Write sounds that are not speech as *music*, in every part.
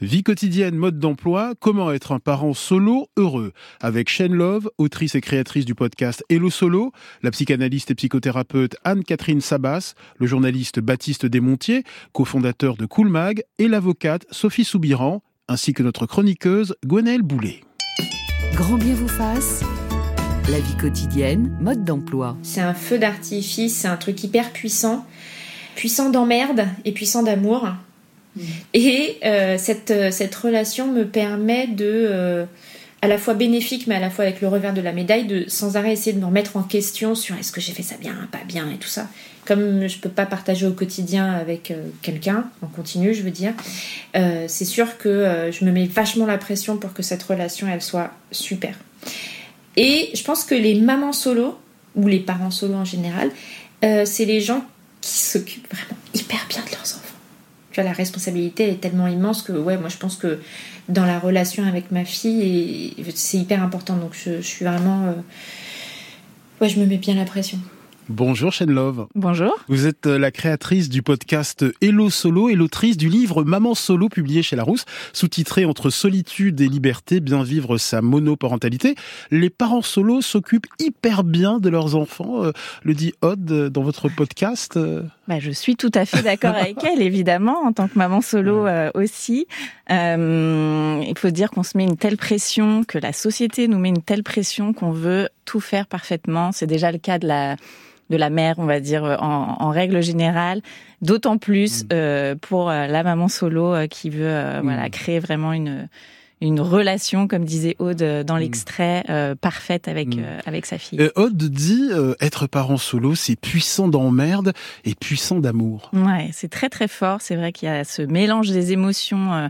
Vie quotidienne, mode d'emploi, comment être un parent solo heureux Avec Shane Love, autrice et créatrice du podcast Hello Solo, la psychanalyste et psychothérapeute Anne-Catherine Sabas, le journaliste Baptiste Desmontiers, cofondateur de Cool Mag, et l'avocate Sophie Soubiran, ainsi que notre chroniqueuse Gwenaëlle Boulet. Grand bien vous fasse. La vie quotidienne, mode d'emploi. C'est un feu d'artifice, c'est un truc hyper puissant. Puissant d'emmerde et puissant d'amour. Et euh, cette, euh, cette relation me permet de, euh, à la fois bénéfique, mais à la fois avec le revers de la médaille, de sans arrêt essayer de me remettre en question sur est-ce que j'ai fait ça bien, pas bien et tout ça. Comme je peux pas partager au quotidien avec quelqu'un, en continu, je veux dire, c'est sûr que je me mets vachement la pression pour que cette relation, elle soit super. Et je pense que les mamans solo, ou les parents solo en général, c'est les gens qui s'occupent vraiment hyper bien de leurs enfants la responsabilité est tellement immense que, ouais, moi je pense que dans la relation avec ma fille, c'est hyper important. Donc je, suis vraiment. Euh, ouais, je me mets bien la pression. Bonjour Shane Love. Bonjour. Vous êtes euh, la créatrice du podcast Hello Solo et l'autrice du livre Maman Solo publié chez Larousse, sous-titré Entre solitude et liberté, bien vivre sa monoparentalité. Les parents solo s'occupent hyper bien de leurs enfants, euh, le dit Odd dans votre podcast. Bah, je suis tout à fait d'accord *laughs* avec elle, évidemment, en tant que maman solo aussi. il faut dire qu'on se met une telle pression, que la société nous met une telle pression qu'on veut tout faire parfaitement. C'est déjà le cas de la de la mère, on va dire, en, en règle générale. D'autant plus mm. euh, pour euh, la maman solo euh, qui veut euh, voilà mm. créer vraiment une une relation, comme disait Aude dans mm. l'extrait, parfaite avec avec sa fille. Aude dit être parent solo, c'est puissant d'emmerde et puissant d'amour. Ouais, c'est très très fort. C'est vrai qu'il y a ce mélange des émotions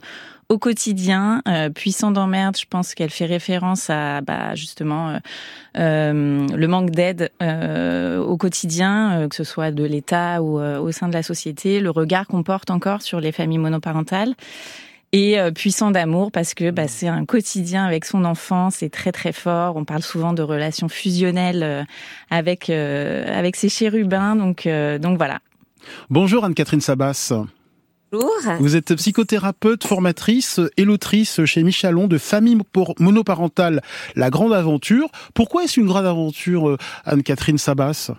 au quotidien. Euh, puissant d'emmerde, je pense qu'elle fait référence à bah, justement euh, euh le manque d'aide euh, au quotidien, euh, que ce soit de l'État ou au sein de la société, le regard qu'on porte encore sur les familles monoparentales. Et puissant d'amour parce que bah, c'est un quotidien avec son enfant, c'est très très fort. On parle souvent de relations fusionnelles avec avec ses chérubins, donc donc voilà. Bonjour Anne-Catherine Sabas. Bonjour. Vous êtes psychothérapeute, formatrice et l'autrice chez Michalon de Famille monoparentale, La Grande Aventure. Pourquoi est-ce une grande aventure, euh, Anne-Catherine Sabas?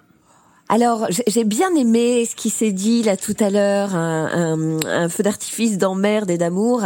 Alors, j'ai bien aimé ce qui s'est dit là tout à l'heure, un, feu d'artifice d'emmerde et d'amour.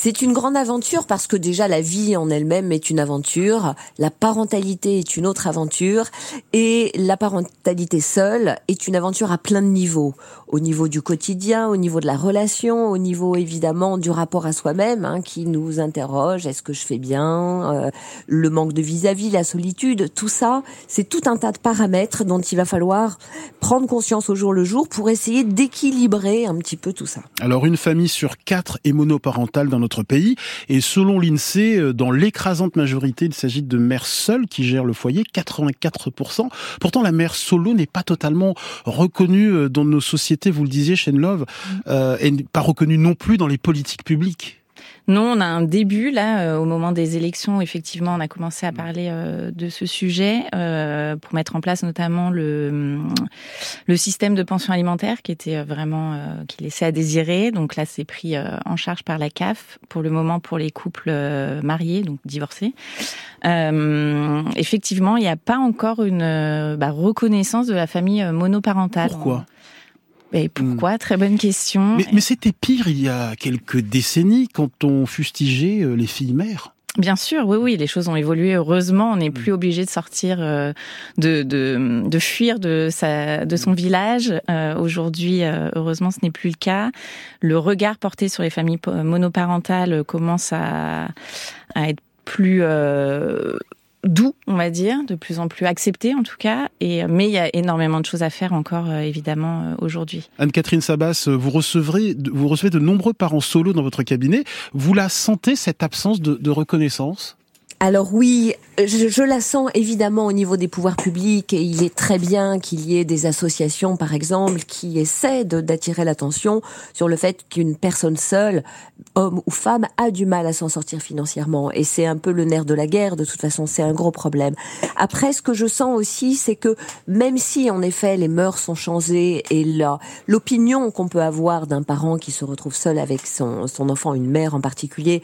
C'est une grande aventure parce que déjà la vie en elle-même est une aventure, la parentalité est une autre aventure, et la parentalité seule est une aventure à plein de niveaux. Au niveau du quotidien, au niveau de la relation, au niveau évidemment du rapport à soi-même, hein, qui nous interroge, est-ce que je fais bien, euh, le manque de vis-à-vis, -vis, la solitude, tout ça, c'est tout un tas de paramètres dont il va falloir prendre conscience au jour le jour pour essayer d'équilibrer un petit peu tout ça. Alors une famille sur quatre est monoparentale dans notre pays et selon l'INSEE, euh, dans l'écrasante majorité, il s'agit de mères seules qui gèrent le foyer, 84%. Pourtant la mère solo n'est pas totalement reconnue euh, dans nos sociétés, vous le disiez, Shane Love, mm. euh, et pas reconnue non plus dans les politiques publiques. Non, on a un début là euh, au moment des élections. Effectivement, on a commencé à parler euh, de ce sujet euh, pour mettre en place notamment le le système de pension alimentaire qui était vraiment qui laissait à désirer. Donc là, c'est pris en charge par la CAF pour le moment pour les couples mariés, donc divorcés. effectivement, il n'y a pas encore une bah, reconnaissance de la famille monoparentale. Pourquoi? Et pourquoi? Hmm. Très bonne question. Mais, c'était pire il y a quelques décennies quand on fustigeait euh, les filles mères. Bien sûr, oui, oui, les choses ont évolué. Heureusement, on n'est hmm. plus obligé de sortir, euh, de, de, de, fuir de, sa, de son village. Euh, aujourd'hui, heureusement, ce n'est plus le cas. Le regard porté sur les familles monoparentales commence à, à être plus doux, on va dire, de plus en plus accepté en tout cas. Et mais il y a énormément de choses à faire encore, euh, évidemment, euh, aujourd'hui. Anne-Catherine Sabas, vous recevrez, vous recevez de nombreux parents solo dans votre cabinet. Vous la sentez cette absence de, de reconnaissance? Alors oui, je, je, la sens évidemment au niveau des pouvoirs publics et il est très bien qu'il y ait des associations, par exemple, qui essaient d'attirer l'attention sur le fait qu'une personne seule, homme ou femme, a du mal à s'en sortir financièrement. Et c'est un peu le nerf de la guerre, de toute façon, c'est un gros problème. Après, ce que je sens aussi, c'est que même si en effet les mœurs sont changées et l'opinion qu'on peut avoir d'un parent qui se retrouve seul avec son, son enfant, une mère en particulier,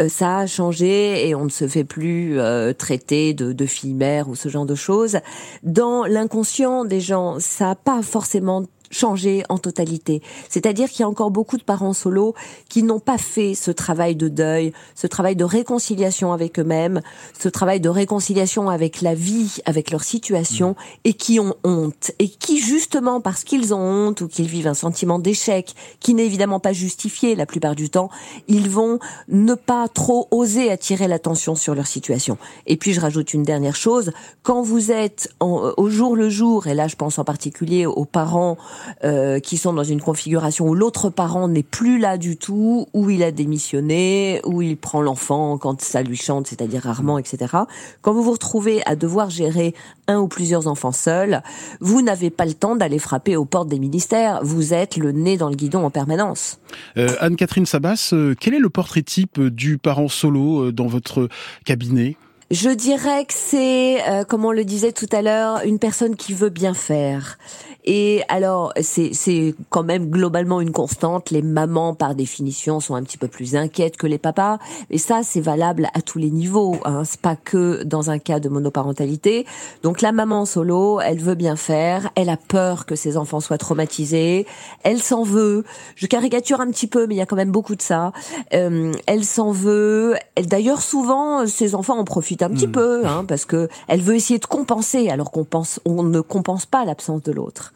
euh, ça a changé et on ne se fait plus plus euh, de, de fille-mère ou ce genre de choses. Dans l'inconscient des gens, ça n'a pas forcément changer en totalité. C'est-à-dire qu'il y a encore beaucoup de parents solos qui n'ont pas fait ce travail de deuil, ce travail de réconciliation avec eux-mêmes, ce travail de réconciliation avec la vie, avec leur situation, et qui ont honte. Et qui, justement, parce qu'ils ont honte ou qu'ils vivent un sentiment d'échec, qui n'est évidemment pas justifié la plupart du temps, ils vont ne pas trop oser attirer l'attention sur leur situation. Et puis, je rajoute une dernière chose. Quand vous êtes au jour le jour, et là, je pense en particulier aux parents euh, qui sont dans une configuration où l'autre parent n'est plus là du tout, où il a démissionné, où il prend l'enfant quand ça lui chante, c'est-à-dire rarement, etc. Quand vous vous retrouvez à devoir gérer un ou plusieurs enfants seuls, vous n'avez pas le temps d'aller frapper aux portes des ministères. Vous êtes le nez dans le guidon en permanence. Euh, Anne-Catherine Sabas, euh, quel est le portrait type du parent solo dans votre cabinet? Je dirais que c'est, comme on le disait tout à l'heure, une personne qui veut bien faire et alors, c'est quand même globalement une constante. Les mamans, par définition, sont un petit peu plus inquiètes que les papas. Et ça, c'est valable à tous les niveaux. Hein. C'est pas que dans un cas de monoparentalité. Donc la maman solo, elle veut bien faire. Elle a peur que ses enfants soient traumatisés. Elle s'en veut. Je caricature un petit peu, mais il y a quand même beaucoup de ça. Euh, elle s'en veut. D'ailleurs, souvent, ses enfants en profitent un petit hmm. peu, hein, parce que elle veut essayer de compenser, alors qu'on pense, on ne compense pas l'absence de l'autre.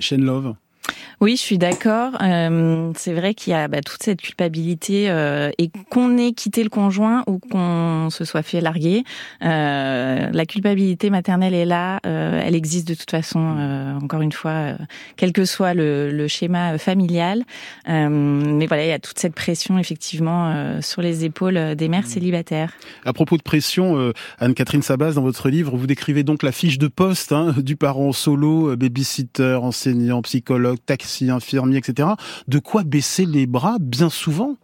Shane Love oui, je suis d'accord. Euh, c'est vrai qu'il y a bah, toute cette culpabilité euh, et qu'on ait quitté le conjoint ou qu'on se soit fait larguer. Euh, la culpabilité maternelle est là, euh, elle existe de toute façon. Euh, encore une fois, euh, quel que soit le, le schéma familial, mais voilà, il y a toute cette pression effectivement sur les épaules des mères mmh. célibataires. À propos de pression, Anne-Catherine Sabas, dans votre livre, vous décrivez donc la fiche de poste hein, du parent solo, babysitter, enseignant, psychologue, taxi infirmiers, etc. De quoi baisser les bras bien souvent?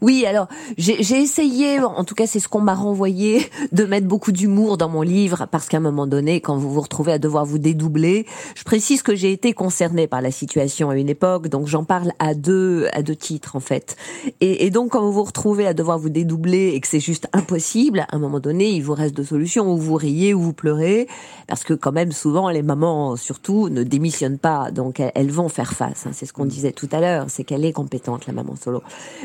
Oui, alors j'ai essayé, en tout cas c'est ce qu'on m'a renvoyé, *laughs* de mettre beaucoup d'humour dans mon livre, parce qu'à un moment donné, quand vous vous retrouvez à devoir vous dédoubler, je précise que j'ai été concernée par la situation à une époque, donc j'en parle à deux à deux titres en fait. Et, et, donc quand vous vous retrouvez à devoir vous dédoubler et que c'est juste impossible, à un moment donné, il vous reste deux solutions, ou vous riez ou vous pleurez, parce que quand même souvent les mamans surtout ne démissionnent pas, donc elles, vont faire face. Hein, c'est ce qu'on disait tout à l'heure, c'est qu'elle est compétente la maman solo.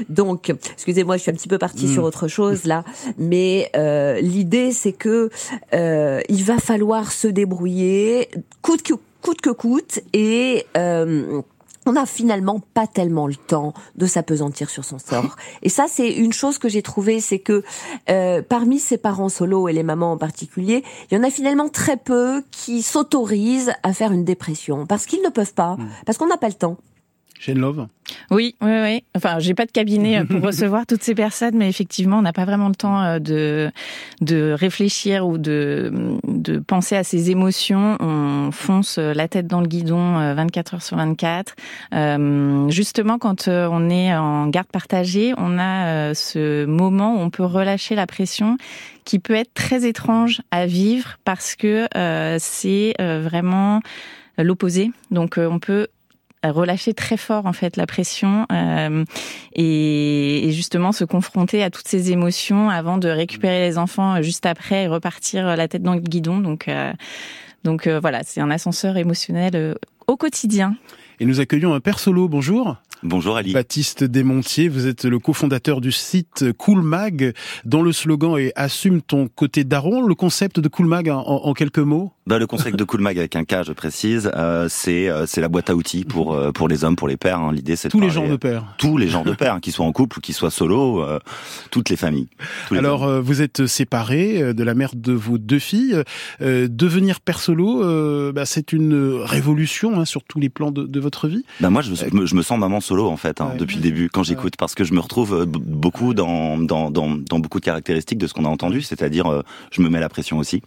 Donc excusez-moi, je suis un petit peu partie sur mm. autre chose là, mais euh, l'idée c'est que euh, il va falloir se débrouiller coûte que coûte que coûte et euh, on n'a finalement pas tellement le temps de s'apesantir sur son sort. *laughs* Et ça, c'est une chose que j'ai trouvée, c'est que euh, parmi ces parents solos et les mamans en particulier, il y en a finalement très peu qui s'autorisent à faire une dépression parce qu'ils ne peuvent pas, mm. parce qu'on n'a pas le temps. Love Oui, oui, oui. Enfin, j'ai pas de cabinet euh, pour *laughs* recevoir toutes ces personnes, mais effectivement, on n'a pas vraiment le temps euh, de de réfléchir ou de de penser à ses émotions. On fonce euh, la tête dans le guidon 24 heures sur 24. justement, quand on est en garde partagée, on a ce moment où on peut relâcher la pression qui peut être très étrange à vivre parce que c'est vraiment l'opposé. Donc on peut relâcher très fort en fait la pression euh, et, justement se confronter à toutes ces émotions avant de récupérer les enfants juste après et repartir la tête dans le guidon. Donc euh, donc euh, voilà, c'est un ascenseur émotionnel au quotidien. Et nous accueillons un père solo. Bonjour. Bonjour Ali. Baptiste Desmontiers, vous êtes le cofondateur du site Coolmag, dont le slogan est Assume ton côté daron. Le concept de Coolmag en, en quelques mots? Bah, le concept de Coolmag avec un K, je précise, euh, c'est euh, c'est la boîte à outils pour euh, pour les hommes, pour les pères. Hein. L'idée, c'est tous les genres de pères, tous les genres de pères, hein, qu'ils soient en couple ou qu'ils soient solo, toutes les familles. Alors, vous êtes séparés de la mère de vos deux filles. devenir père solo, bah, c'est une révolution hein, sur tous les plans de, de votre vie. Bah moi, je, je me sens maman solo en fait hein, depuis le début quand j'écoute parce que je me retrouve beaucoup dans dans, dans, dans beaucoup de caractéristiques de ce qu'on a entendu, c'est-à-dire je me mets la pression aussi.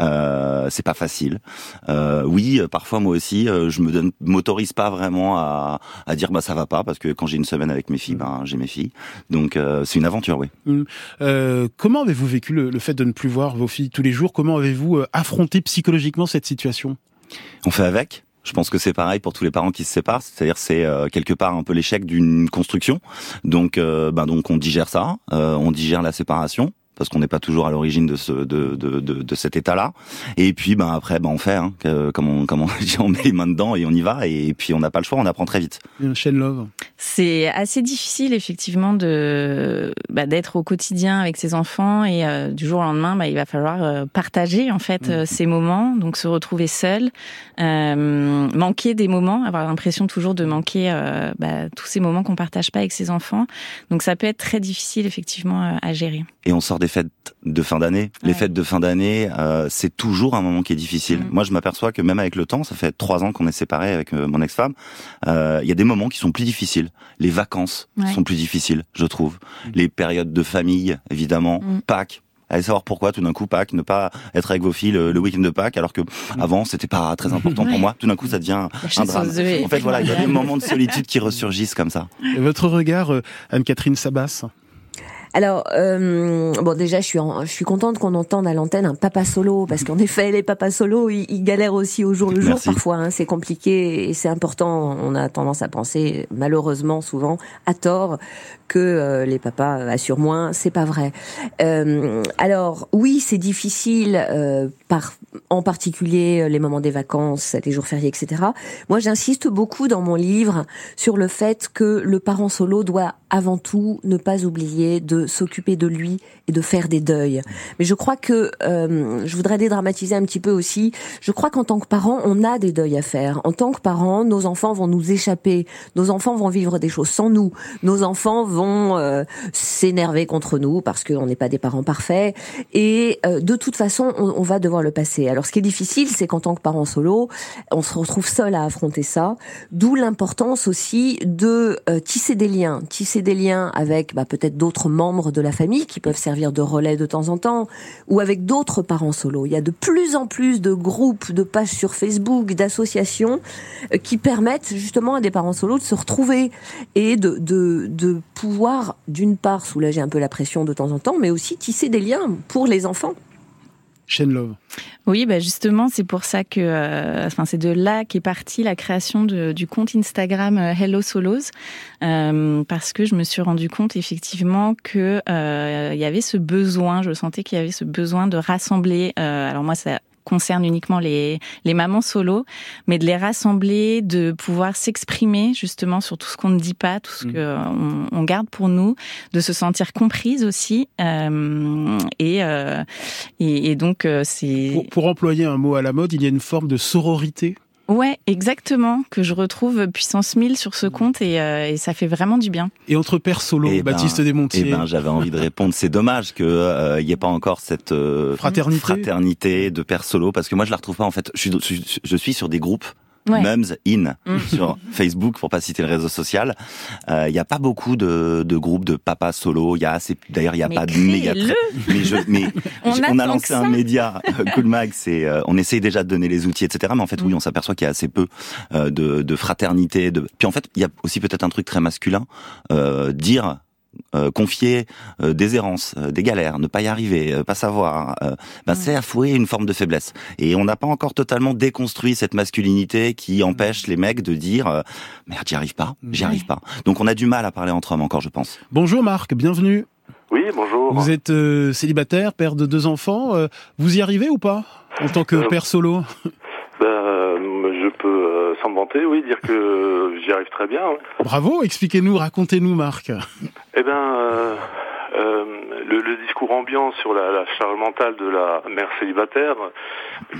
Euh, c'est pas facile. Euh, oui, parfois moi aussi, je me donne, m'autorise pas vraiment à, à dire bah ça va pas parce que quand j'ai une semaine avec mes filles, ben j'ai mes filles. Donc c'est une aventure, oui. Mmh. comment avez-vous vécu le, le fait de ne plus voir vos filles tous les jours? Comment avez-vous affronté psychologiquement cette situation? On fait avec. Je pense que c'est pareil pour tous les parents qui se séparent, c'est-à-dire c'est euh, quelque part un peu l'échec d'une construction. Donc, euh, ben donc on digère ça, euh, on digère la séparation, parce qu'on n'est pas toujours à l'origine de, ce, de, de, de, de cet état-là. Et puis, ben après, ben on fait, hein, comme on, comme on, *laughs* on met les mains dedans et on y va. Et puis, on n'a pas le choix, on apprend très vite. Chaîne Love. C'est assez difficile, effectivement, de bah, d'être au quotidien avec ses enfants et euh, du jour au lendemain, bah, il va falloir euh, partager en fait mmh. ces moments, donc se retrouver seul, euh, manquer des moments, avoir l'impression toujours de manquer bah, tous ces moments qu'on partage pas avec ses enfants. Donc, ça peut être très difficile, effectivement, à gérer. Et on sort des fêtes de fin d'année. Les fêtes de fin d'année, euh, c'est toujours un moment qui est difficile. Mm. Moi, je m'aperçois que même avec le temps, ça fait trois ans qu'on est séparés avec euh, mon ex-femme, euh, il y a des moments qui sont plus difficiles. Les vacances sont plus difficiles, je trouve. Mm. Les périodes de famille, évidemment, mm. Pâques, allez savoir pourquoi tout d'un coup Pâques, ne pas être avec vos filles le, week-end de Pâques, alors que avant c'était pas très important pour moi. Tout d'un coup, ça devient un drame. En fait, voilà, il y a des moments de solitude qui ressurgissent comme ça. Et votre regard, Anne-Catherine Sabas? Alors, euh, bon, déjà, je suis, je suis contente qu'on entende à l'antenne un papa solo, parce qu'en effet, les papas solo, ils, galèrent aussi au jour le jour parfois. Hein, c'est compliqué et c'est important. On a tendance à penser, malheureusement, souvent, à tort, que euh, les papas assurent moins. C'est pas vrai. Euh, alors, oui, c'est difficile, euh, par, en particulier les moments des vacances, les jours fériés, etc. Moi, j'insiste beaucoup dans mon livre sur le fait que le parent solo doit avant tout ne pas oublier de s'occuper de lui et de faire des deuils. Mais je crois que euh, je voudrais dédramatiser un petit peu aussi. Je crois qu'en tant que parents, on a des deuils à faire. En tant que parents, nos enfants vont nous échapper. Nos enfants vont vivre des choses sans nous. Nos enfants vont euh, s'énerver contre nous parce qu'on n'est pas des parents parfaits. Et euh, de toute façon, on, on, va devoir le passer. Alors, ce qui est difficile, c'est qu'en tant que parents solo, on se retrouve seul à affronter ça. D'où l'importance aussi de tisser des liens, tisser des liens avec bah, peut-être d'autres membres de la famille qui peuvent servir de relais de temps en temps, ou avec d'autres parents solo. Il y a de plus en plus de groupes, de pages sur Facebook, d'associations euh, qui permettent justement à des parents solo de se retrouver et de, de, de pouvoir, d'une part, soulager un peu la pression de temps en temps, mais aussi tisser des liens pour les enfants. Love. Oui, bah justement, c'est pour ça que, euh, enfin, c'est de là qu'est partie la création de, du compte Instagram euh, Hello Solos, euh, parce que je me suis rendu compte effectivement que il y avait ce besoin, je sentais qu'il y avait ce besoin de rassembler. alors moi, ça concerne uniquement les, les mamans solo, mais de les rassembler, de pouvoir s'exprimer justement sur tout ce qu'on ne dit pas, tout ce mmh. qu'on on garde pour nous, de se sentir comprise aussi. Euh, et, euh, et, et, donc, euh, c'est... Pour, pour employer un mot à la mode, il y a une forme de sororité Ouais, exactement, que je retrouve puissance 1000 sur ce compte et, euh, et ça fait vraiment du bien. Et entre père solo, eh ben, Baptiste Desmontiers. Eh ben, j'avais envie de répondre, c'est dommage que il euh, n'y ait pas encore cette euh, fraternité. fraternité de père solo, parce que moi je la retrouve pas en fait. Je suis, je suis sur des groupes Mums In mm. sur *laughs* Facebook, pour pas citer le réseau social. Il euh, n'y a pas beaucoup de, de groupes de papas solo. Il y a assez, d'ailleurs, il n'y a pas de méga. Mais, je, mais *laughs* on, a lancé un média, euh, Cool Mag. C'est, euh, on essaye déjà de donner les outils, etc. Mais en fait, oui, mm. on s'aperçoit qu'il y a assez peu de, de fraternité. De... Puis en fait, il y a aussi peut-être un truc très masculin, dire euh, confier euh, des errances, euh, des galères, ne pas y arriver, pas savoir, ben, c'est affouer une forme de faiblesse. Et on n'a pas encore totalement déconstruit cette masculinité qui empêche les mecs de dire merde, j'y arrive pas, j'y arrive pas. Donc on a du mal à parler entre hommes encore, je pense. Bonjour Marc, bienvenue. Oui, bonjour. Vous êtes célibataire, père de deux enfants. vous y arrivez ou pas en tant que père solo? Je peux, euh, sans me vanter, oui, dire que *laughs* j'y arrive très bien. Bravo, expliquez-nous, racontez-nous, Marc. Eh bien, euh, euh, le, discours ambiant sur la, charge mentale de la mère célibataire,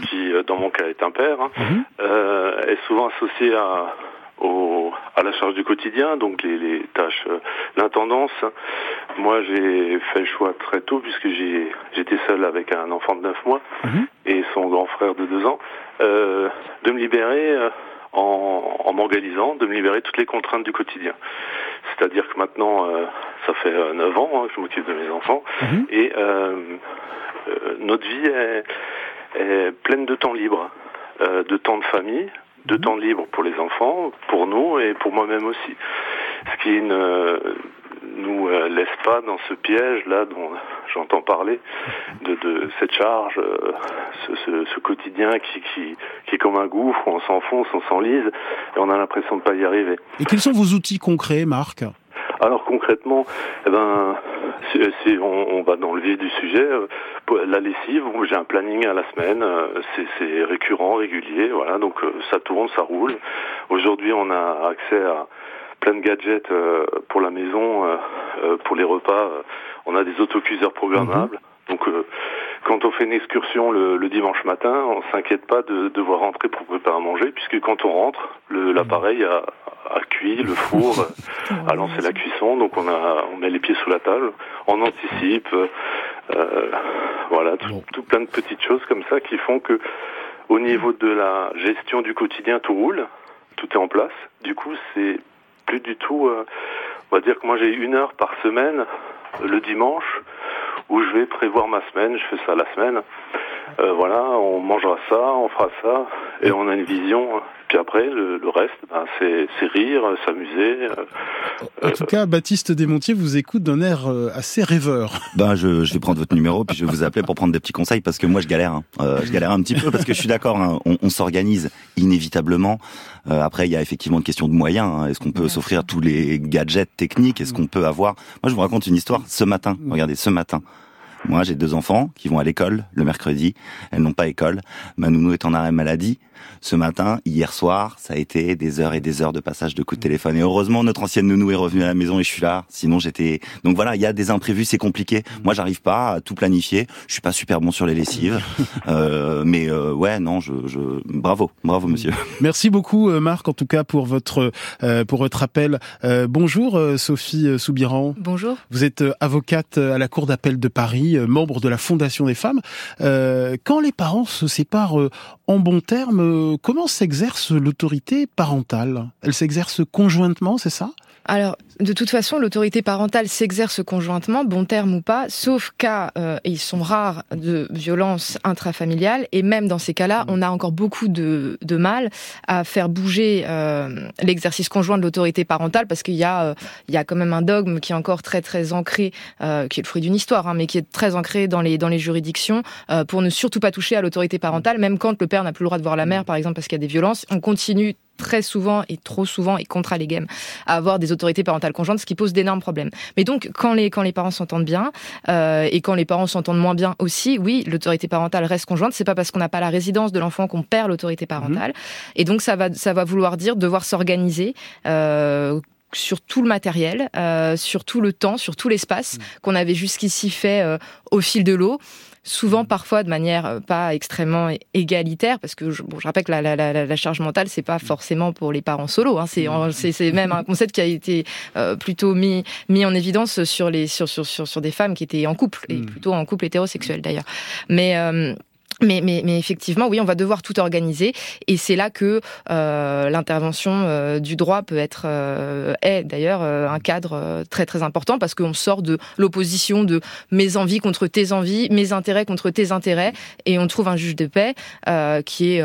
qui dans mon cas est un père, hein, mhm. est souvent associé à, à la charge du quotidien, donc les, tâches, l'intendance. Moi, j'ai fait le choix très tôt, puisque j'étais seul avec un enfant de 9 mois mhm. et son grand frère de 2 ans, euh, de me libérer euh, en, en m'organisant, de me libérer toutes les contraintes du quotidien. C'est-à-dire que maintenant, euh, ça fait 9 ans hein, que je m'occupe de mes enfants, mhm. et euh, notre vie est, est, pleine de temps libre, de temps de famille, de temps libre pour les enfants, pour nous et pour moi-même aussi. Ce qui ne nous laisse pas dans ce piège là dont j'entends parler de, cette charge, euh, ce, quotidien qui, qui, qui, est comme un gouffre, on s'enfonce, on s'enlise, et on a l'impression de pas y arriver. Et quels sont vos outils concrets, Marc? Alors concrètement, eh ben, si, on, on, va dans le vif du sujet, euh, la lessive, j'ai un planning à la semaine, euh, c'est récurrent, régulier, voilà, donc ça tourne, ça roule. Aujourd'hui, on a accès à plein de gadgets pour la maison, pour les repas on a des autocuiseurs programmables. Mhm. Donc euh, quand on fait une excursion le, dimanche matin, on s'inquiète pas de devoir rentrer pour préparer à manger, puisque quand on rentre, l'appareil a, a, cuit, le four *laughs* a lancé la cuisson, donc on, a, on met les pieds sous la table, on anticipe, euh, voilà, tout, tout, plein de petites choses comme ça qui font que au niveau de la gestion du quotidien, tout roule, tout est en place. Du coup, c'est plus du tout, euh, on va dire que moi j'ai une heure par semaine le dimanche où je vais prévoir ma semaine, je fais ça la semaine. Euh, voilà, on mangera ça, on fera ça, et on a une vision. Puis après, le, reste, ben, c'est rire, s'amuser. Euh, en tout cas, Baptiste Desmontiers vous écoute d'un air euh, assez rêveur. Ben, je, je, vais prendre votre numéro, puis je vais vous appeler pour prendre des petits conseils, parce que moi, je galère. Hein. je galère un petit peu, parce que je suis d'accord, hein, on, on s'organise inévitablement. après, il y a effectivement une question de moyens. Hein. Est-ce qu'on peut s'offrir tous les gadgets techniques? Est-ce qu'on peut avoir... Moi, je vous raconte une histoire. Ce matin, regardez, ce matin, moi, j'ai deux enfants qui vont à l'école le mercredi. Elles n'ont pas école. Ma nounou est en arrêt maladie ce matin, hier soir, ça a été des heures et des heures de passage de coups de téléphone. Et heureusement, notre ancienne nounou est revenue à la maison et je suis là. Sinon, j'étais. Donc voilà, il y a des imprévus, c'est compliqué. Moi, j'arrive pas à tout planifier. Je suis pas super bon sur les lessives, *laughs* euh, mais euh, ouais, non, je, je, bravo, bravo, monsieur. Merci beaucoup, euh, Marc, en tout cas pour votre euh, pour votre appel. Euh, bonjour, Sophie Soubiran. Bonjour. Vous êtes avocate à la Cour d'appel de Paris, membre de la Fondation des femmes. quand les parents se séparent en bons termes, comment s'exerce l'autorité parentale? Elle s'exerce conjointement, c'est ça? Alors, de toute façon, l'autorité parentale s'exerce conjointement, bon terme ou pas, sauf cas, euh, ils sont rares, de violence intrafamiliale, et même dans ces cas-là, on a encore beaucoup de, de mal à faire bouger euh, l'exercice conjoint de l'autorité parentale, parce qu'il y a, euh, il y a quand même un dogme qui est encore très très ancré, euh, qui est le fruit d'une histoire, hein, mais qui est très ancré dans les dans les juridictions, euh, pour ne surtout pas toucher à l'autorité parentale, même quand le père n'a plus le droit de voir la mère, par exemple, parce qu'il y a des violences, on continue très souvent et trop souvent et contre les games à avoir des autorités parentales conjointes, ce qui pose d'énormes problèmes. Mais donc, quand les, quand les parents s'entendent bien euh, et quand les parents s'entendent moins bien aussi, oui, l'autorité parentale reste conjointe. C'est pas parce qu'on n'a pas la résidence de l'enfant qu'on perd l'autorité parentale. Mmh. Et donc, ça va, ça va vouloir dire devoir s'organiser. Euh, sur tout le matériel, euh, sur tout le temps, sur tout l'espace mmh. qu'on avait jusqu'ici fait euh, au fil de l'eau souvent parfois de manière euh, pas extrêmement égalitaire, parce que je, bon, je rappelle que la, la, la, la charge mentale, c'est pas forcément pour les parents solo, hein, c'est, même un concept qui a été euh, plutôt mis, mis en évidence sur, les, sur, sur, sur, sur des femmes qui étaient en couple, et mm. plutôt en couple hétérosexuel d'ailleurs. Mais... Euh, mais, mais, mais, effectivement, oui, on va devoir tout organiser, et c'est là que euh, l'intervention euh, du droit peut être euh, est d'ailleurs euh, un cadre euh, très très important parce qu'on sort de l'opposition de mes envies contre tes envies, mes intérêts contre tes intérêts, et on trouve un juge de paix euh, qui est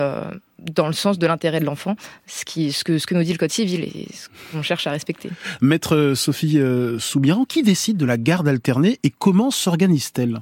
dans le sens de l'intérêt de l'enfant, ce, ce, que, ce que nous dit le Code civil et ce qu'on cherche à respecter. Maître Sophie Soubiran, qui décide de la garde alternée et comment s'organise-t-elle?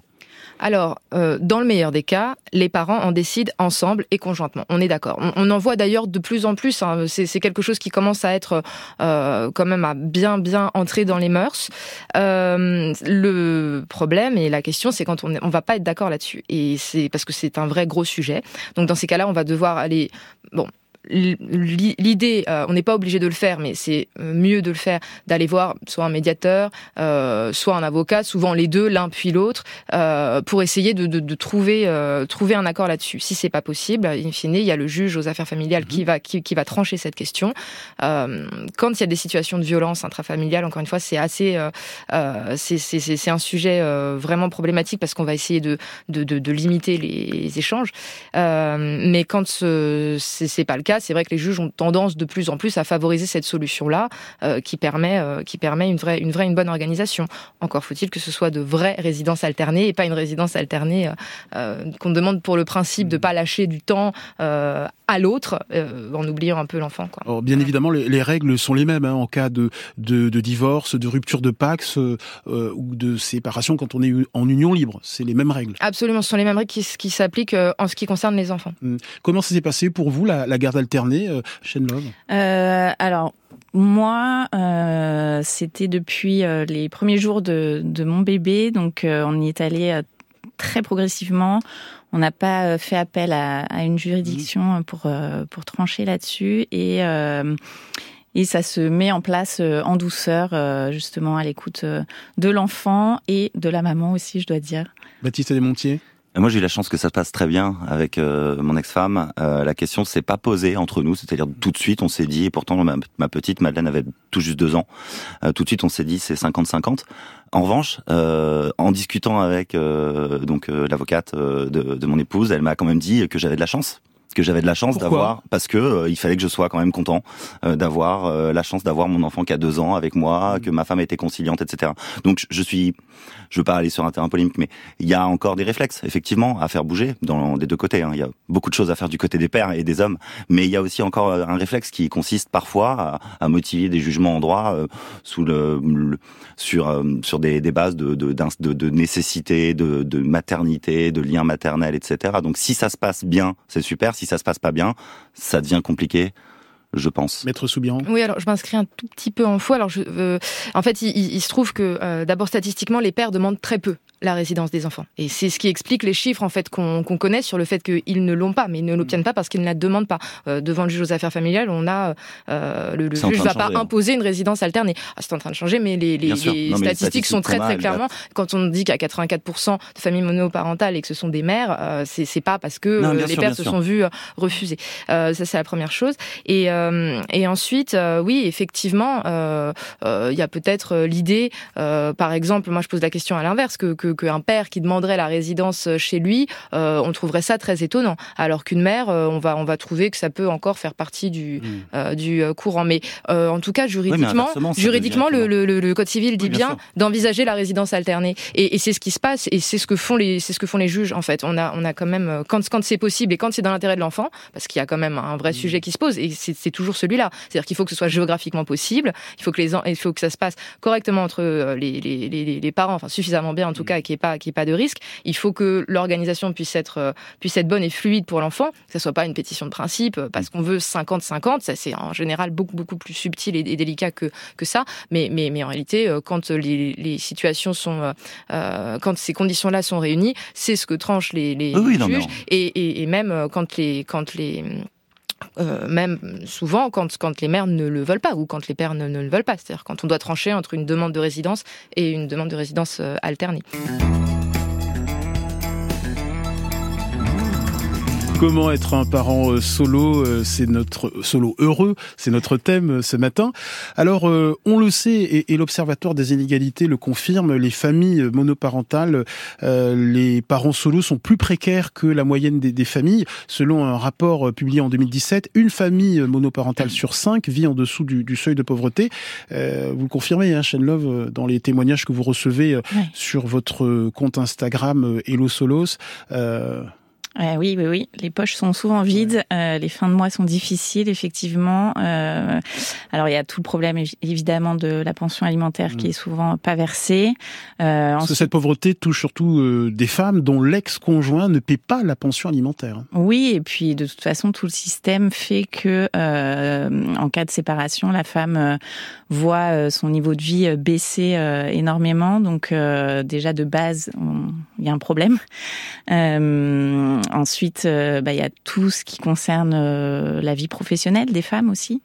Alors, euh, dans le meilleur des cas, les parents en décident ensemble et conjointement. On est d'accord. On, en voit d'ailleurs de plus en plus. Hein, c'est quelque chose qui commence à être euh, quand même à bien bien entrer dans les mœurs. Euh, le problème et la question, c'est quand on on va pas être d'accord là-dessus. Et c'est parce que c'est un vrai gros sujet. Donc dans ces cas-là, on va devoir aller bon l'idée, euh, on n'est pas obligé de le faire, mais c'est euh, mieux de le faire, d'aller voir soit un médiateur, euh, soit un avocat, souvent les deux, l'un puis l'autre, euh, pour essayer de, de, de trouver, trouver un accord là-dessus. Si c'est pas possible, in fine, il y a le juge aux affaires familiales qui mhm. va, qui, qui va trancher cette question. quand il y a des situations de violence intrafamiliale, encore une fois, c'est assez, c'est un sujet vraiment problématique parce qu'on va essayer de, de, de, limiter les échanges. mais quand ce c'est pas le cas cas, c'est vrai que les juges ont tendance de plus en plus à favoriser cette solution-là, qui permet, qui permet une vraie, une vraie, une bonne organisation. Encore faut-il que ce soit de vraies résidences alternées et pas une résidence alternée qu'on demande pour le principe de pas lâcher du temps à l'autre en oubliant un peu l'enfant. bien évidemment, les, règles sont les mêmes hein, en cas de, de, divorce, de rupture de Pax ou de séparation quand on est en union libre. C'est les mêmes règles. Absolument, ce sont les mêmes règles qui, qui s'appliquent en ce qui concerne les enfants. Hum. Comment ça s'est passé pour vous, la, garde euh, Love euh, Alors, moi, euh, c'était depuis euh, les premiers jours de, de mon bébé, donc on y est allé très progressivement. On n'a pas fait appel à, à une juridiction mmh. pour pour trancher là-dessus et et ça se met en place en douceur, justement à l'écoute de l'enfant et de la maman aussi, je dois dire. Baptiste Desmontiers moi, j'ai eu la chance que ça se passe très bien avec euh, mon ex-femme. Euh, la question s'est pas posée entre nous, c'est-à-dire tout de suite, on s'est dit, et pourtant ma, petite Madeleine avait tout juste deux ans, euh, tout de suite, on s'est dit, c'est 50-50. En revanche, en discutant avec donc l'avocate de, de mon épouse, elle m'a quand même dit que j'avais de la chance que j'avais de la chance d'avoir parce que euh, il fallait que je sois quand même content euh, d'avoir euh, la chance d'avoir mon enfant qui a deux ans avec moi, que ma femme était conciliante, etc. Donc je suis, je veux pas aller sur un terrain polémique, mais il y a encore des réflexes effectivement à faire bouger dans des deux côtés. Hein. Il y a beaucoup de choses à faire du côté des pères et des hommes, mais il y a aussi encore un réflexe qui consiste parfois à, motiver des jugements en droit sous le, sur sur des, des bases de de, de, de nécessité, de, de maternité, de lien maternel, etc. Donc si ça se passe bien, c'est super si ça se passe pas bien, ça devient compliqué je pense. Maître Soubiran Oui, alors je m'inscris un tout petit peu en faux. Alors, je, euh, en fait, il, se trouve que euh, d'abord statistiquement, les pères demandent très peu la résidence des enfants. Et c'est ce qui explique les chiffres en fait qu'on connaît sur le fait qu'ils ne l'ont pas, mais ils ne l'obtiennent pas parce qu'ils ne la demandent pas. Euh, devant le juge aux affaires familiales, on a euh, le, juge ne va pas hein. imposer une résidence alternée. Ah, c'est en train de changer, mais les, les, statistiques, sont très très clairement. Quand on dit qu'il y a 84% de familles monoparentales et que ce sont des mères, euh, c'est pas parce que euh, les pères se sont vus refuser. ça c'est la première chose. Et, et ensuite, oui, effectivement, il y a peut-être l'idée, par exemple, moi je pose la question à l'inverse que, que qu'un père qui demanderait la résidence chez lui, euh, on trouverait ça très étonnant. Alors qu'une mère, euh, on va on va trouver que ça peut encore faire partie du hmm. euh, du courant. Mais en tout cas, juridiquement, juridiquement, le, le, le, code civil dit bien, d'envisager la résidence alternée. Et, et c'est ce qui se passe et c'est ce que font les c'est ce que font les juges en fait. On a on a quand même quand quand c'est possible et quand c'est dans l'intérêt de l'enfant, parce qu'il y a quand même un vrai hmm. sujet qui se pose et c'est toujours celui-là. C'est-à-dire qu'il faut que ce soit géographiquement possible, il faut que les il faut que ça se passe correctement entre les, les, les, les parents, enfin suffisamment bien en tout hmm. cas, qui pas qu'il n'y ait pas de risque. Il faut que l'organisation puisse être euh, puisse être bonne et fluide pour l'enfant, que ce soit pas une pétition de principe euh, parce qu'on veut 50-50. Ça c'est en général beaucoup beaucoup plus subtil et, délicat que que ça. Mais mais mais en réalité, euh, quand les, les situations sont quand ces conditions-là sont réunies, c'est ce que tranchent les, les juges et, et, et, même quand les quand les même souvent quand, les mères ne le veulent pas ou quand les pères ne, ne le veulent pas, c'est-à-dire quand on doit trancher entre une demande de résidence et une demande de résidence alternée. Comment être un parent euh, solo euh, C'est notre solo heureux, c'est notre thème euh, ce matin. Alors, on le sait et, l'Observatoire des inégalités le confirme, les familles monoparentales, les parents solos sont plus précaires que la moyenne des, familles. Selon un rapport publié en 2017, une famille monoparentale sur cinq vit en dessous du, seuil de pauvreté. vous le confirmez, hein, Shane Love, dans les témoignages que vous recevez sur votre compte Instagram Hello Solos. Euh, oui, oui, oui. Les poches sont souvent vides. Euh, les fins de mois sont difficiles, effectivement. Euh, alors, il y a tout le problème, évidemment, de la pension alimentaire qui mm. est souvent pas versée. Euh, Parce que cette pauvreté touche surtout des femmes dont l'ex-conjoint ne paie pas la pension alimentaire. Oui, et puis de toute façon, tout le système fait que, en cas de séparation, la femme voit son niveau de vie baisser énormément. Donc, déjà de base, il y a un problème. Euh, ensuite, euh, bah, il y a tout ce qui concerne euh, la vie professionnelle des femmes aussi.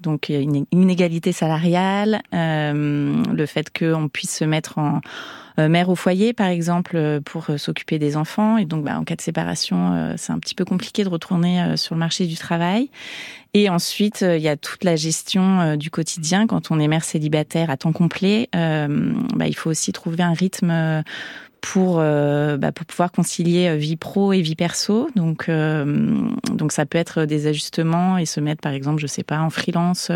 Donc une inégalité salariale, le fait qu'on puisse se mettre en mère au foyer, par exemple, pour s'occuper des enfants. Et donc, bah, en cas de séparation, c'est un petit peu compliqué de retourner sur le marché du travail. Et ensuite, il y a toute la gestion du quotidien. Quand on est mère célibataire à temps complet, bah, il faut aussi trouver un rythme pour euh, bah, pour pouvoir concilier euh, vie pro et vie perso. Donc euh, donc ça peut être des ajustements et se mettre par exemple, je sais pas, en freelance,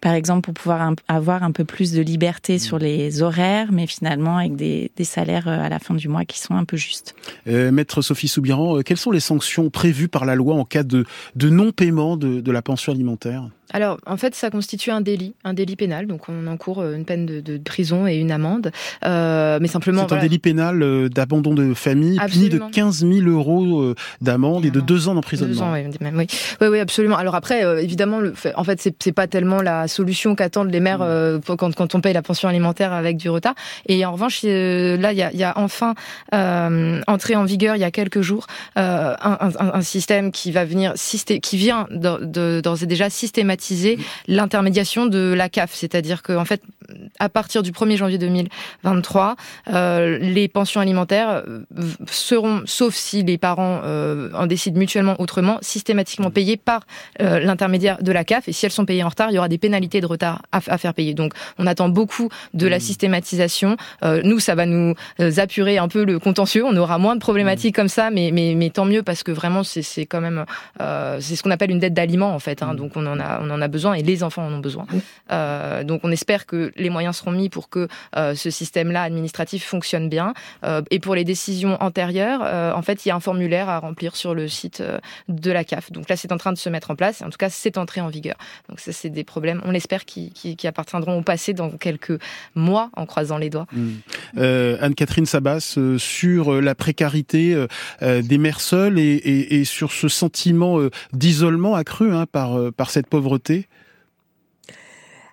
par exemple pour pouvoir avoir un peu plus de liberté sur les horaires, mais finalement avec des, des salaires à la fin du mois qui sont un peu justes. Maître Sophie Soubiran, quelles sont les sanctions prévues par la loi en cas de de non paiement de, de la pension alimentaire? Alors, en fait, ça constitue un délit, un délit pénal. Donc, on encourt une peine de, de prison et une amende. Euh, mais simplement. C'est un délit pénal euh, d'abandon de famille, puni de 15 000 euros euh, d'amende et de deux ans d'emprisonnement. Deux ans, oui, oui. oui, oui, absolument. Alors après, euh, évidemment, le en fait, c'est pas tellement la solution qu'attendent les mères mmh. quand, quand on paye la pension alimentaire avec du retard. Et en revanche, là, il y a, y a, enfin entré en vigueur il y a quelques jours un, un, un, système qui va venir, qui vient d'ores et déjà systématiser l'intermédiation de la CAF, c'est-à-dire qu'en fait, à partir du 1er janvier 2023, euh, les pensions alimentaires euh, seront, sauf si les parents euh, en décident mutuellement autrement, systématiquement payées par euh, l'intermédiaire de la CAF. Et si elles sont payées en retard, il y aura des pénalités de retard à, à faire payer. Donc, on attend beaucoup de la mmh. systématisation. Euh, nous, ça va nous apurer un peu le contentieux. On aura moins de problématiques mmh. comme ça, mais, mais, mais tant mieux parce que vraiment, c'est quand même, c'est ce qu'on appelle une dette d'aliment en fait. Hein, mmh. donc, on en a, on en a besoin et les enfants en ont besoin. Euh, donc on espère que les moyens seront mis pour que euh, ce système-là administratif fonctionne bien. Euh, et pour les décisions antérieures, en fait, il y a un formulaire à remplir sur le site de la CAF. Donc là, c'est en train de se mettre en place. En tout cas, c'est entré en vigueur. Donc ça, c'est des problèmes, on l'espère, qui, appartiendront au passé dans quelques mois, en croisant les doigts. Mmh. Anne-Catherine Sabas, sur la précarité des mères seules et, sur ce sentiment d'isolement accru hein, par cette pauvreté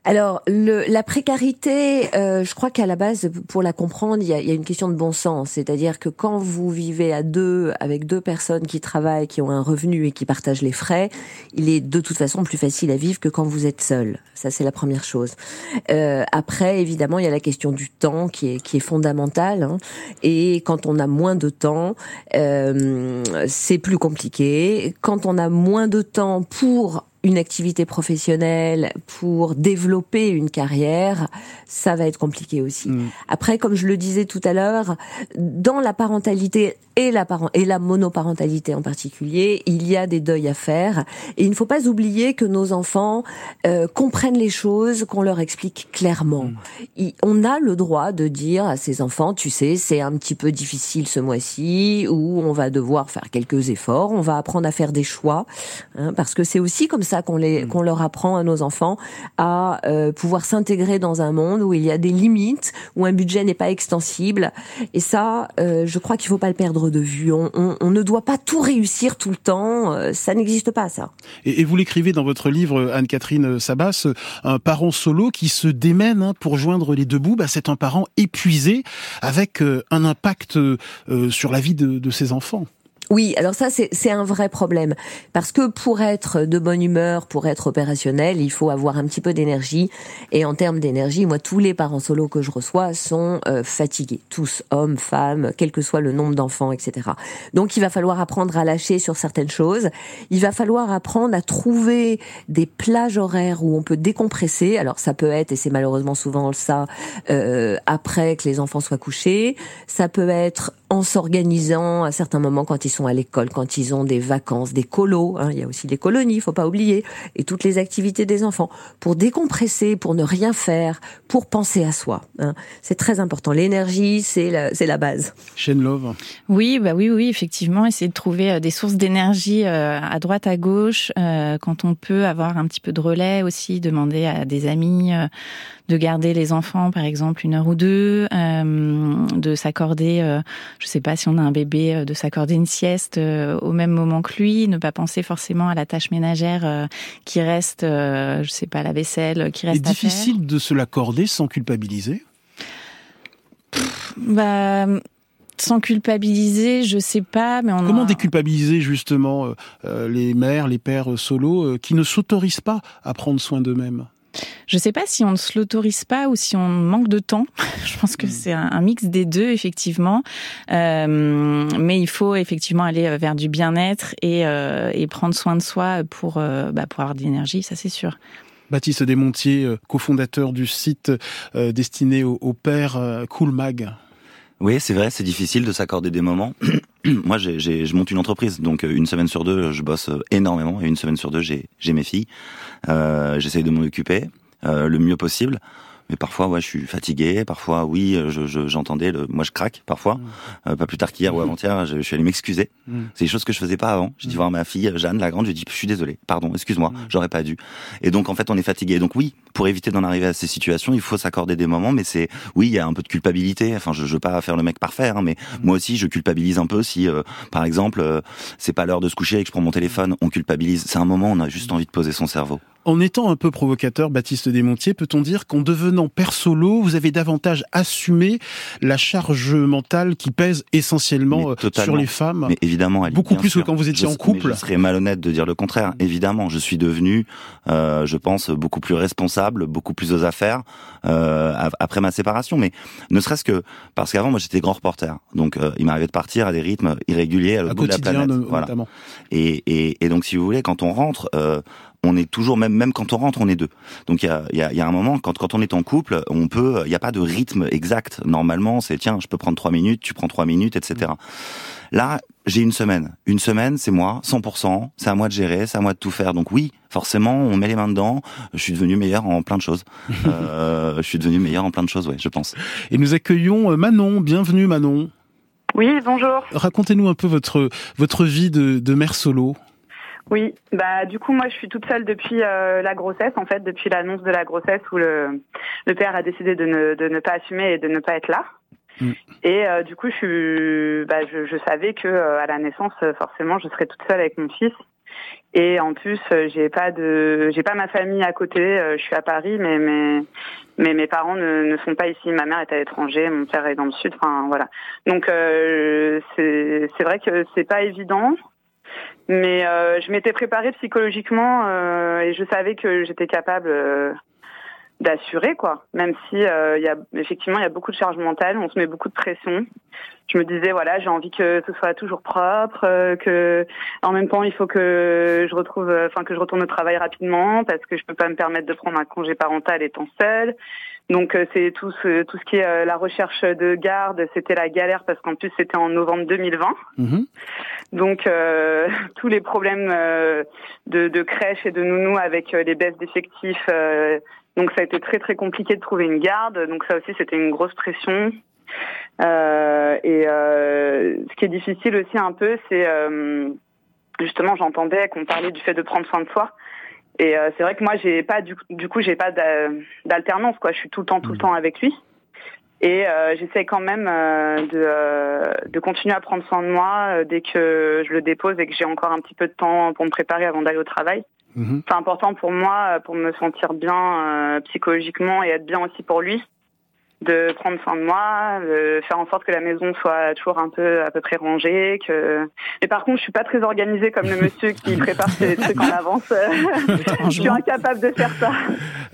alors, le, la précarité, euh, je crois qu'à la base, pour la comprendre, il y a, y a une question de bon sens. C'est-à-dire que quand vous vivez à deux, avec deux personnes qui travaillent, qui ont un revenu et qui partagent les frais, il est de toute façon plus facile à vivre que quand vous êtes seul. Ça, c'est la première chose. Euh, après, évidemment, il y a la question du temps qui est, qui est fondamentale. Hein. Et quand on a moins de temps, euh, c'est plus compliqué. Quand on a moins de temps pour une activité professionnelle, pour développer une carrière, ça va être compliqué aussi. Mm. Après, comme je le disais tout à l'heure, dans la parentalité et la, parent et la monoparentalité en particulier, il y a des deuils à faire. Et il ne faut pas oublier que nos enfants euh, comprennent les choses, qu'on leur explique clairement. Mm. on a le droit de dire à ces enfants, tu sais, c'est un petit peu difficile ce mois-ci, ou on va devoir faire quelques efforts, on va apprendre à faire des choix, hein, parce que c'est aussi comme ça qu'on les mm. qu'on leur apprend à nos enfants à euh, pouvoir s'intégrer dans un monde où il y a des limites, où un budget n'est pas extensible. Et ça, euh, je crois qu'il faut pas le perdre de vue. On, ne doit pas tout réussir tout le temps. Euh, ça n'existe pas, ça. Et, vous l'écrivez dans votre livre, Anne-Catherine Sabas, un parent solo qui se démène hein, pour joindre les deux bouts, bah, c'est un parent épuisé avec un impact sur la vie de ses enfants. Oui, alors ça c'est un vrai problème parce que pour être de bonne humeur, pour être opérationnel, il faut avoir un petit peu d'énergie et en termes d'énergie, moi tous les parents solo que je reçois sont euh, fatigués, tous hommes, femmes, quel que soit le nombre d'enfants, etc. Donc il va falloir apprendre à lâcher sur certaines choses. Il va falloir apprendre à trouver des plages horaires où on peut décompresser. Alors ça peut être et c'est malheureusement souvent ça euh, après que les enfants soient couchés. Ça peut être en s'organisant à certains moments quand ils sont à l'école, quand ils ont des vacances, des colos, hein, il y a aussi des colonies, il faut pas oublier, et toutes les activités des enfants, pour décompresser, pour ne rien faire, pour penser à soi. Hein. C'est très important. L'énergie, c'est la, c'est la base. Shane Love. Oui, bah oui, oui, effectivement, essayer de trouver euh, des sources d'énergie euh, à droite, à gauche, euh, quand on peut avoir un petit peu de relais aussi, demander à des amis de garder les enfants, par exemple, une heure ou deux, de s'accorder je sais pas si on a un bébé, euh, de s'accorder une sieste euh, au même moment que lui, ne pas penser forcément à la tâche ménagère euh, qui reste, je sais pas, la vaisselle qui reste. C'est difficile de se l'accorder sans culpabiliser? bah sans culpabiliser, je sais pas, mais on comment déculpabiliser justement les mères, les pères solos qui ne s'autorisent pas à prendre soin d'eux-mêmes? Je sais pas si on ne se l'autorise pas ou si on manque de temps. *laughs* Je pense que mm. c'est un, mix des deux, effectivement. Euh, mais il faut effectivement aller vers du bien-être et, euh, et, prendre soin de soi pour, bah, pour avoir de l'énergie, ça c'est sûr. Baptiste Desmontiers, cofondateur du site destiné aux, aux pères Cool Mag. Oui, c'est vrai, c'est difficile de s'accorder des moments. *clears throat* Moi, j'ai, je monte une entreprise, donc euh, une semaine sur deux, je bosse euh, énormément, et une semaine sur deux, j'ai, j'ai mes filles. Euh, j'essaye de m'en occuper euh, le mieux possible. Mais parfois ouais je suis fatigué. Parfois oui euh, je, j'entendais le moi je craque parfois. Mm. euh, pas plus tard qu'hier ou avant-hier je, suis allé m'excuser. Mm. c'est des choses que je faisais pas avant. J'ai dit mm. voir ma fille Jeanne la grande je dis je suis désolé. Pardon excuse-moi. J'aurais pas dû. Et donc en fait on est fatigué. Donc oui pour éviter d'en arriver à ces situations il faut s'accorder des moments. Mais c'est oui il y a un peu de culpabilité. Enfin je, je veux pas faire le mec parfait hein, mais moi aussi je culpabilise un peu si euh, par exemple c'est pas l'heure de se coucher et que je prends mon téléphone. On culpabilise. C'est un moment on a juste envie de poser son cerveau en étant un peu provocateur, Baptiste Desmontiers, peut-on dire qu'en devenant père solo, vous avez davantage assumé la charge mentale qui pèse essentiellement euh, sur les femmes? Mais évidemment, beaucoup plus que quand vous étiez en couple. je serais malhonnête de dire le contraire. Évidemment, je suis devenu, euh, je pense, beaucoup plus responsable, beaucoup plus aux affaires euh, après ma séparation. Mais ne serait-ce que parce qu'avant, moi, j'étais grand reporter, donc euh, il m'arrivait de partir à des rythmes irréguliers à l'autre bout de la planète. Voilà. Et, et, et, donc, si vous voulez, quand on rentre, euh, on est toujours même même quand on rentre, on est deux. Donc il y a, y, a, y a un moment quand quand on est en couple, on peut, il n'y a pas de rythme exact. Normalement, c'est tiens, je peux prendre trois minutes, tu prends trois minutes, etc. Là, j'ai une semaine. Une semaine, c'est moi, 100%. C'est à moi de gérer, c'est à moi de tout faire. Donc oui, forcément, on met les mains dedans. Je suis devenu meilleur en plein de choses. *laughs* euh, je suis devenu meilleur en plein de choses, ouais, je pense. Et nous accueillons euh, Manon. Bienvenue, Manon. Oui, bonjour. Racontez-nous un peu votre votre vie de, de mère solo. Oui, bah du coup moi je suis toute seule depuis euh, la grossesse en fait, depuis l'annonce de la grossesse où le, le père a décidé de ne, de ne pas assumer et de ne pas être là. Mm. Et euh, du coup je suis, bah, je, je savais que euh, à la naissance forcément je serais toute seule avec mon fils. Et en plus j'ai pas de, j'ai pas ma famille à côté. je suis à Paris, mais mais mais mes parents ne, ne sont pas ici. Ma mère est à l'étranger, mon père est dans le sud. Enfin voilà. Donc c'est c'est vrai que c'est pas évident. Mais euh, je m'étais préparée psychologiquement euh, et je savais que j'étais capable euh, d'assurer quoi. Même si il y a effectivement il y a beaucoup de charge mentale, on se met beaucoup de pression. Je me disais voilà j'ai envie que ce soit toujours propre, que en même temps il faut que je retrouve, enfin que je retourne au travail rapidement parce que je peux pas me permettre de prendre un congé parental étant seule. Donc euh, c'est tout ce tout ce qui est euh, la recherche de garde, c'était la galère parce qu'en plus c'était en novembre 2020. Mhm. Donc euh, *laughs* tous les problèmes de, de, crèche et de nounou avec les baisses d'effectifs. Donc ça a été très très compliqué de trouver une garde. Donc ça aussi c'était une grosse pression. et ce qui est difficile aussi un peu, c'est justement j'entendais qu'on parlait du fait de prendre soin de soi. Et euh, c'est vrai que moi, j'ai pas du, du coup, j'ai pas d'alternance quoi. Je suis tout le temps, tout le mmh. temps avec lui. Et euh, j'essaie quand même euh, de, euh, de continuer à prendre soin de moi euh, dès que je le dépose et que j'ai encore un petit peu de temps pour me préparer avant d'aller au travail. Mmh. C'est important pour moi pour me sentir bien psychologiquement et être bien aussi pour lui de prendre soin de moi, de faire en sorte que la maison soit toujours un peu à peu près rangée. Que... Mais par contre, je suis pas très organisée comme le monsieur qui *laughs* prépare ses trucs en avance. *laughs* je suis incapable de faire ça.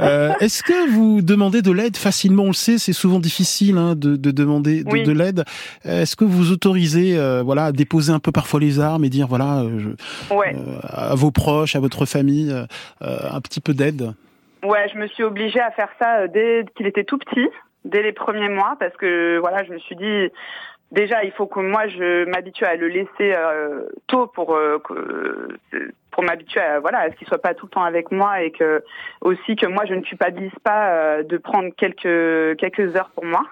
Euh, Est-ce que vous demandez de l'aide facilement? On le sait, c'est souvent difficile hein, de, de, demander de, de l'aide. Est-ce que vous autorisez, euh, voilà, à déposer un peu parfois les armes et dire, voilà, euh, je, ouais. Euh, à vos proches, à votre famille, un petit peu d'aide? Ouais, je me suis obligée à faire ça dès qu'il était tout petit dès les premiers mois parce que voilà, je me suis dit déjà il faut que moi je m'habitue à le laisser euh, tôt pour euh, pour m'habituer à voilà à ce qu'il soit pas tout le temps avec moi et que aussi que moi je ne culpabilise pas euh, de prendre quelques quelques heures pour moi.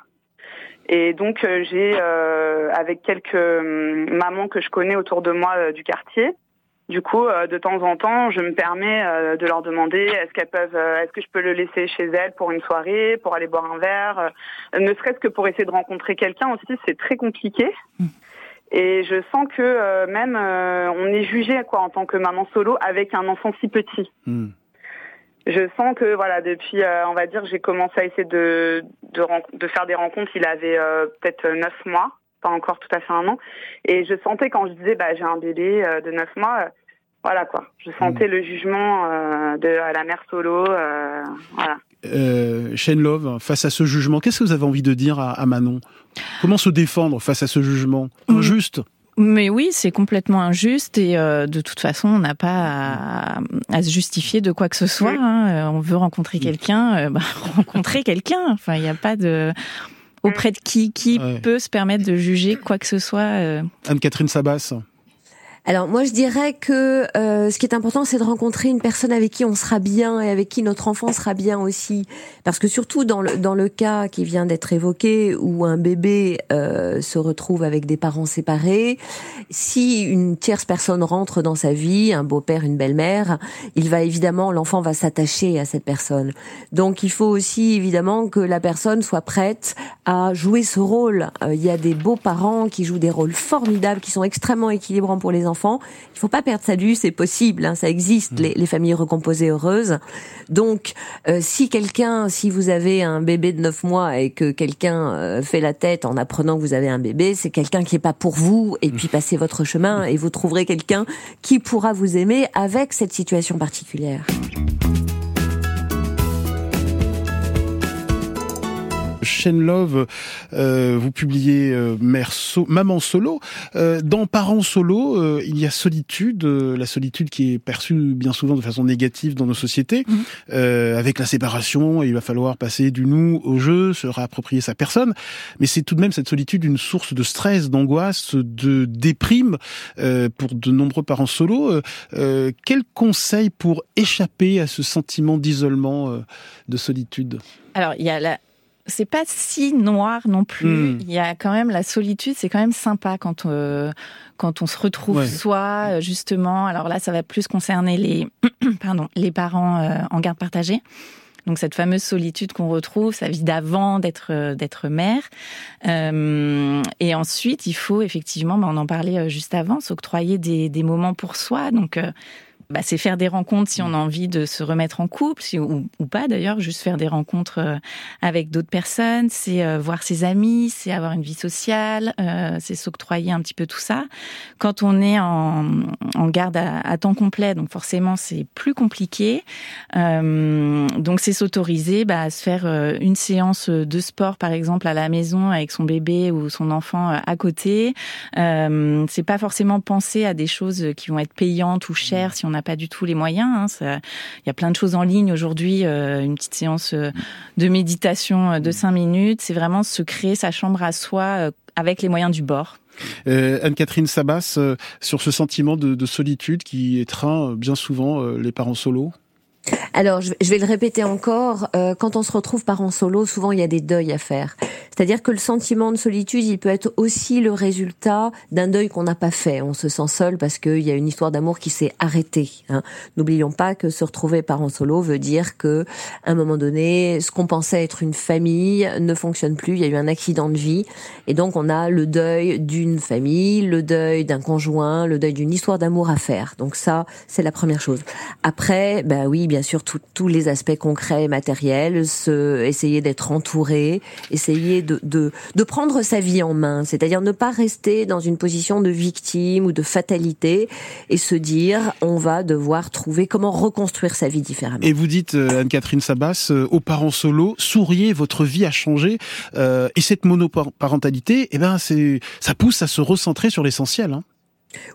Et donc j'ai avec quelques hum, mamans que je connais autour de moi du quartier, du coup, euh, de temps en temps, je me permets euh, de leur demander est-ce qu'elles peuvent, euh, est-ce que je peux le laisser chez elles pour une soirée, pour aller boire un verre, ne serait-ce que pour essayer de rencontrer quelqu'un aussi, c'est très compliqué. Mm. Et je sens que même on est jugé quoi en tant que maman solo avec un enfant si petit. Mm. Je sens que voilà depuis on va dire j'ai commencé à essayer de de, de faire des rencontres. Il avait peut-être neuf mois pas encore tout à fait un an. Et je sentais quand je disais bah j'ai un bébé de neuf mois, voilà quoi. Je sentais mm. le jugement euh, de la mère solo. Euh, voilà. Euh, Shane Love, face à ce jugement, qu'est-ce que vous avez envie de dire à, Manon? Comment se défendre face à ce jugement? Mm. injuste? Mais oui, c'est complètement injuste et euh, de toute façon, on n'a pas à, se justifier de quoi que ce soit. Hein. Euh, on veut rencontrer mm. quelqu'un, euh, bah, *laughs* rencontrer quelqu'un. Enfin, il n'y a pas de auprès de qui qui peut se permettre de juger quoi que ce soit. Anne-Catherine Sabas. Alors moi je dirais que euh, ce qui est important c'est de rencontrer une personne avec qui on sera bien et avec qui notre enfant sera bien aussi. Parce que surtout dans le dans le cas qui vient d'être évoqué où un bébé euh, se retrouve avec des parents séparés si une tierce personne rentre dans sa vie un beau-père une belle-mère il va évidemment l'enfant va s'attacher à cette personne. Donc il faut aussi évidemment que la personne soit prête à jouer ce rôle. Euh, il y a des beaux parents qui jouent des rôles formidables qui sont extrêmement équilibrants pour les enfants enfants. Il faut pas perdre sa vue, c'est possible, hein, ça existe, mm. les, familles recomposées heureuses. Donc, euh, si quelqu'un, si vous avez un bébé de 9 mois et que quelqu'un euh, fait la tête en apprenant que vous avez un bébé, c'est quelqu'un qui est pas pour vous, et puis mm. passez votre chemin, et vous trouverez quelqu'un qui pourra vous aimer avec cette situation particulière. Shane Love, euh, vous publiez euh, Mère Maman solo. Euh, dans Parents solo, il y a solitude, la solitude qui est perçue bien souvent de façon négative dans nos sociétés. Mhm. avec la séparation, il va falloir passer du nous au jeu, se réapproprier sa personne. Mais c'est tout de même cette solitude une source de stress, d'angoisse, de déprime pour de nombreux parents solo. quel conseil pour échapper à ce sentiment d'isolement, de solitude? Alors, il y a la, c'est pas si noir non plus. Hmm. Il y a quand même la solitude, c'est quand même sympa quand euh, quand on se retrouve soi euh, justement. Alors là, ça va plus concerner les *clears throat* pardon les parents euh, en garde partagée. Donc cette fameuse solitude qu'on retrouve, sa vie d'avant d'être d'être mère. et ensuite, il faut effectivement, bah, on en parlait juste avant, s'octroyer des, des moments pour soi. Donc bah, c'est faire des rencontres si on a envie de se remettre en couple, si, ou, pas d'ailleurs, juste faire des rencontres euh, avec d'autres personnes, c'est euh, voir ses amis, c'est avoir une vie sociale, euh, c'est s'octroyer un petit peu tout ça. Quand on est en, en garde à, temps complet, donc forcément c'est plus compliqué. donc c'est s'autoriser bah, à se faire une séance de sport par exemple à la maison avec son bébé ou son enfant à côté. c'est pas forcément penser à des choses qui vont être payantes ou chères si on a pas du tout les moyens. Hein. Il y a plein de choses en ligne aujourd'hui. Euh, une petite séance euh, de méditation euh, de cinq minutes, c'est vraiment se créer sa chambre à soi avec les moyens du bord. Anne-Catherine Sabas, sur ce sentiment de, de, solitude qui étreint bien souvent les parents solos alors, je vais le répéter encore, euh, quand on se retrouve parent solo, souvent il y a des deuils à faire. C'est-à-dire que le sentiment de solitude, il peut être aussi le résultat d'un deuil qu'on n'a pas fait. On se sent seul parce qu'il y a une histoire d'amour qui s'est arrêtée. Hein. N'oublions pas que se retrouver parent solo veut dire que, à un moment donné, ce qu'on pensait être une famille ne fonctionne plus. Il y a eu un accident de vie, et donc on a le deuil d'une famille, le deuil d'un conjoint, le deuil d'une histoire d'amour à faire. Donc ça, c'est la première chose. Après, ben oui, bien sûr tous les aspects concrets et matériels, se, essayer d'être entouré, essayer de, de, de prendre sa vie en main, c'est-à-dire ne pas rester dans une position de victime ou de fatalité et se dire on va devoir trouver comment reconstruire sa vie différemment. Et vous dites, euh, Anne-Catherine Sabas, euh, aux parents solo, souriez, votre vie a changé. Euh, et cette monoparentalité, eh ben, ça pousse à se recentrer sur l'essentiel. Hein.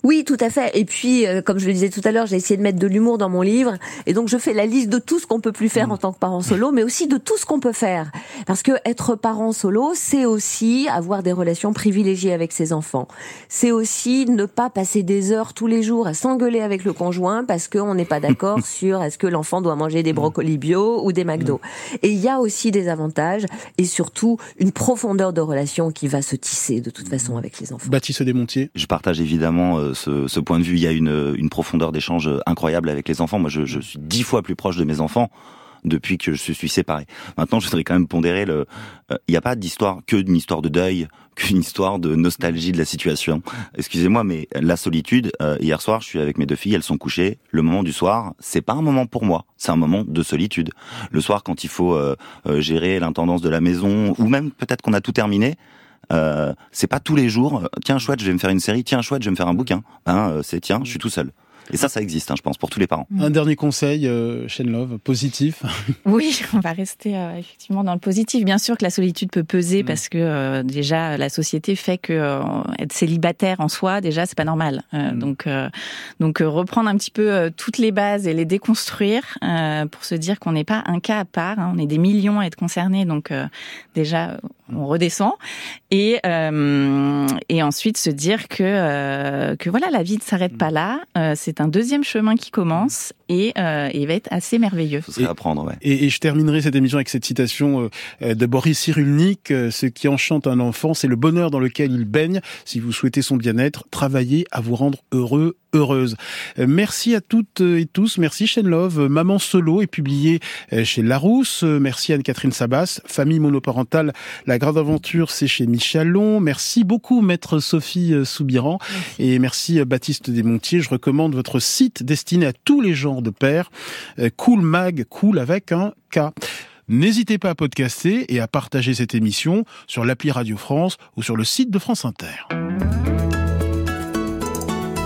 Oui, tout à fait. Et puis, euh, comme je le disais tout à l'heure, j'ai essayé de mettre de l'humour dans mon livre. Et donc, je fais la liste de tout ce qu'on peut plus faire mm. en tant que parent solo, mais aussi de tout ce qu'on peut faire. Parce que être parent solo, c'est aussi avoir des relations privilégiées avec ses enfants. C'est aussi ne pas passer des heures tous les jours à s'engueuler avec le conjoint parce qu'on n'est pas d'accord *laughs* sur est-ce que l'enfant doit manger des mm. brocolis bio ou des McDo. Mm. Et il y a aussi des avantages et surtout une profondeur de relation qui va se tisser de toute façon avec les enfants. Baptiste Desmontiers. Je partage évidemment euh, ce, point de vue. Il y a une, profondeur d'échange incroyable avec les enfants. Moi, je, suis dix fois plus proche de mes enfants depuis que je suis séparé. Maintenant, je voudrais quand même pondérer le. Euh, il n'y a pas d'histoire que d'une histoire de deuil, *laughs* qu'une histoire de nostalgie de la situation. Excusez-moi, mais la solitude. Euh, hier soir, je suis avec mes deux filles, elles sont couchées. Le moment du soir, c'est pas un moment pour moi, c'est un moment de solitude. Le soir, quand il faut gérer l'intendance de la maison, ou même peut-être qu'on a tout terminé. Euh, c'est pas tous les jours. Tiens chouette, je vais me faire une série. Tiens chouette, je vais me faire un bouquin. Hein, euh, c'est tiens, je suis tout seul. Et ça, ça existe, hein, je pense, pour tous les parents. Un dernier conseil, euh, Love, positif *laughs* Oui, on va rester euh, effectivement dans le positif. Bien sûr que la solitude peut peser mm. parce que euh, déjà la société fait que euh, être célibataire en soi, déjà, c'est pas normal. Mm. Donc, donc reprendre un petit peu toutes les bases et les déconstruire pour se dire qu'on n'est pas un cas à part. Hein. on est des millions à être concernés, donc déjà on redescend et et ensuite se dire que que voilà, la vie ne s'arrête mm. pas là. c'est un deuxième chemin qui commence et, euh, il va être assez merveilleux. Ce serait à prendre, ouais. Et, et, je terminerai cette émission avec cette citation euh, de Boris Cyrulnik euh, ce qui enchante un enfant, c'est le bonheur dans lequel il baigne. Si vous souhaitez son bien-être, travaillez à vous rendre heureux, heureuse. Euh, merci à toutes et tous. Merci Shane Love. Maman solo est publié chez Larousse. Merci Anne-Catherine Sabas. Famille monoparentale, la grande aventure, c'est chez Michalon. Merci beaucoup Maître Sophie Soubiran. Et merci Baptiste Desmontiers. Je recommande votre site destiné à tous les genres de pères. Cool Mag, cool avec un K. N'hésitez pas à podcaster et à partager cette émission sur l'appli Radio France ou sur le site de France Inter.